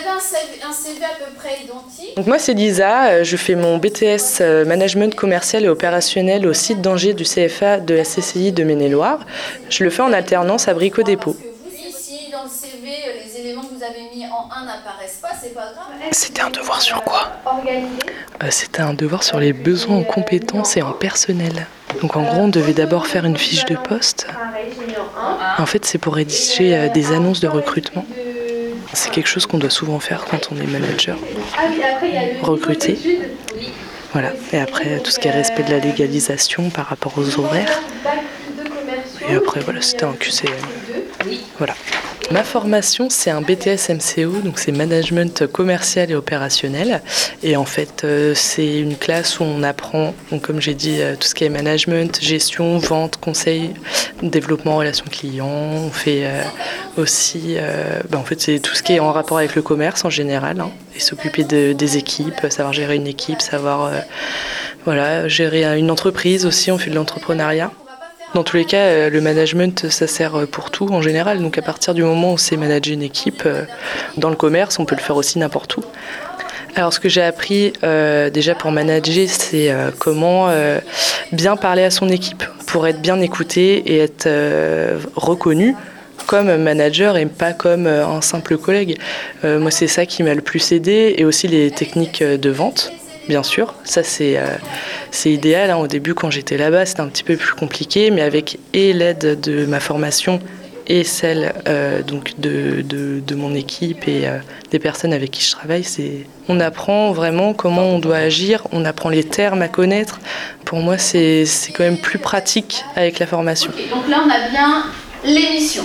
avez un CV, un CV à peu près identique. Donc moi c'est Lisa, euh, je fais mon BTS euh, Management commercial et opérationnel au site d'Angers du CFA de la CCI de Maine-et-Loire. Je le fais en alternance à Brico Dépôt. Parce que vous, si dans le CV, les éléments que vous avez mis en 1 n'apparaissent pas, c'est pas grave. C'était un devoir sur quoi? Euh, C'était un devoir sur les besoins en compétences et en personnel. Donc en gros on devait d'abord faire une fiche de poste. En 1. En fait c'est pour rédiger des annonces de recrutement. C'est quelque chose qu'on doit souvent faire quand on est manager. Recruter. Voilà. Et après tout ce qui est respect de la légalisation par rapport aux horaires. Bac plus 2 commerciaux. Et après voilà c'était un QCM. Voilà. Ma formation, c'est un BTS MCO, donc c'est management commercial et opérationnel. Et en fait, euh, c'est une classe où on apprend, donc comme j'ai dit, euh, tout ce qui est management, gestion, vente, conseil, développement, relations clients. On fait euh, aussi, ben, en fait, c'est tout ce qui est en rapport avec le commerce en général, hein, et s'occuper de- des équipes, savoir gérer une équipe, savoir, voilà, gérer une entreprise aussi. On fait de l'entrepreneuriat. Dans tous les cas, euh, le management, ça sert euh, pour tout en général. Donc à partir du moment où c'est manager une équipe, euh, dans le commerce, on peut le faire aussi n'importe où. Alors ce que j'ai appris déjà pour manager, c'est comment bien parler à son équipe pour être bien écouté et être reconnu comme manager et pas comme un simple collègue. Moi, c'est ça qui m'a le plus aidé et aussi les techniques de vente. Bien sûr, ça c'est euh, idéal. hein. Au début, quand j'étais là-bas, c'était un petit peu plus compliqué, mais avec l'aide de ma formation et celle euh, donc de, mon équipe et euh, des personnes avec qui je travaille, on apprend vraiment comment on doit agir, on apprend les termes à connaître. Pour moi, c'est quand même plus pratique avec la formation. Donc là on a bien l'émission.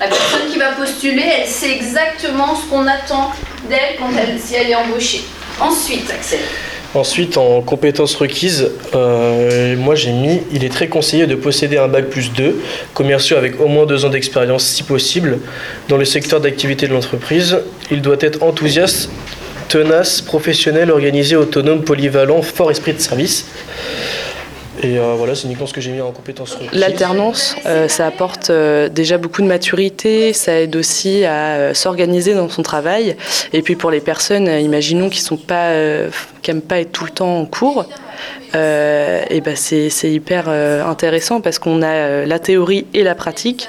La personne qui va postuler, elle sait exactement ce qu'on attend d'elle quand si elle est embauchée. Ensuite, Axel. Ensuite, en compétences requises, euh, moi j'ai mis il est très conseillé de posséder un bac plus 2, commerciaux avec au moins deux ans d'expérience si possible, dans le secteur d'activité de l'entreprise. Il doit être enthousiaste, tenace, professionnel, organisé, autonome, polyvalent, fort esprit de service. Et euh, voilà, c'est uniquement ce que j'ai mis en compétences requises. L'alternance, euh, ça apporte euh, déjà beaucoup de maturité, ça aide aussi à s'organiser dans son travail. Et puis pour les personnes, imaginons qui pas, euh, qui aiment pas être tout le temps en cours, et ben c'est hyper intéressant parce qu'on a la théorie et la pratique.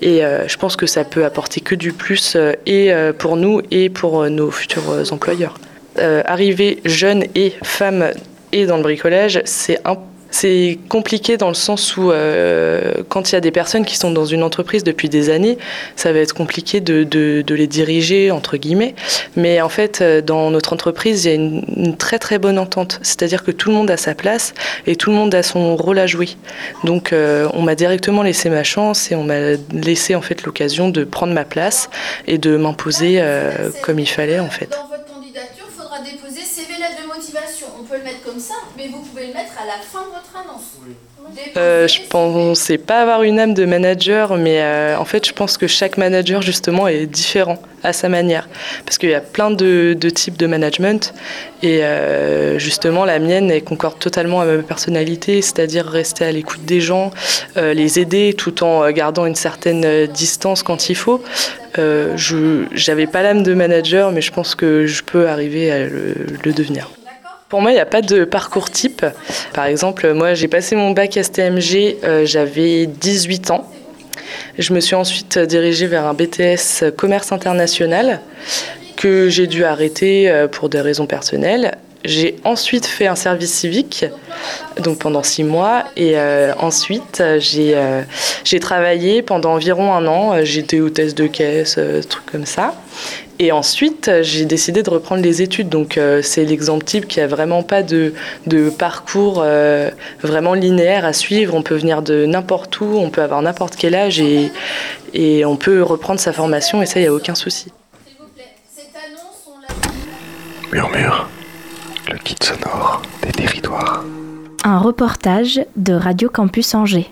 Et je pense que ça peut apporter que du plus et pour nous et pour nos futurs employeurs. Arriver jeune et femme et dans le bricolage, c'est un c'est compliqué dans le sens où euh, quand il y a des personnes qui sont dans une entreprise depuis des années, ça va être compliqué de, de- de les diriger, entre guillemets. Mais en fait, euh, dans notre entreprise, il y a une, une très très bonne entente. C'est-à-dire que tout le monde a sa place et tout le monde a son rôle à jouer. Donc euh, on m'a directement laissé ma chance et on m'a laissé en fait l'occasion de prendre ma place et de m'imposer euh, comme il fallait en fait. Dans votre candidature, il faudra déposer CV lettre de motivation. On peut le mettre comme ça, mais vous pouvez le mettre à la fin de votre annonce. Euh, je pensais pas avoir une âme de manager, mais euh, en fait, je pense que chaque manager, justement, est différent à sa manière. Parce qu'il y a plein de, de types de management. Et euh, justement, la mienne, elle concorde totalement à ma personnalité, c'est-à-dire rester à l'écoute des gens, euh, les aider tout en gardant une certaine distance quand il faut. Euh, je n'avais pas l'âme de manager, mais je pense que je peux arriver à le- le devenir. Pour moi, il n'y a pas de parcours type. Par exemple, moi, j'ai passé mon bac STMG, euh, j'avais 18 ans. Je me suis ensuite dirigée vers un BTS commerce international que j'ai dû arrêter euh, pour des raisons personnelles. J'ai ensuite fait un service civique, donc pendant six mois, et euh, ensuite euh, j'ai euh, j'ai travaillé pendant environ un an. Euh, J'étais hôtesse de caisse, euh, trucs comme ça. Et ensuite, j'ai décidé de reprendre les études. Donc, euh, c'est l'exemple type qui a vraiment pas de, de parcours euh, vraiment linéaire à suivre. On peut venir de n'importe où, on peut avoir n'importe quel âge et, et on peut reprendre sa formation et ça, il n'y a aucun souci. S'il vous plaît, cette annonce, on l'a Murmure, le kit sonore des territoires. Un reportage de Radio Campus Angers.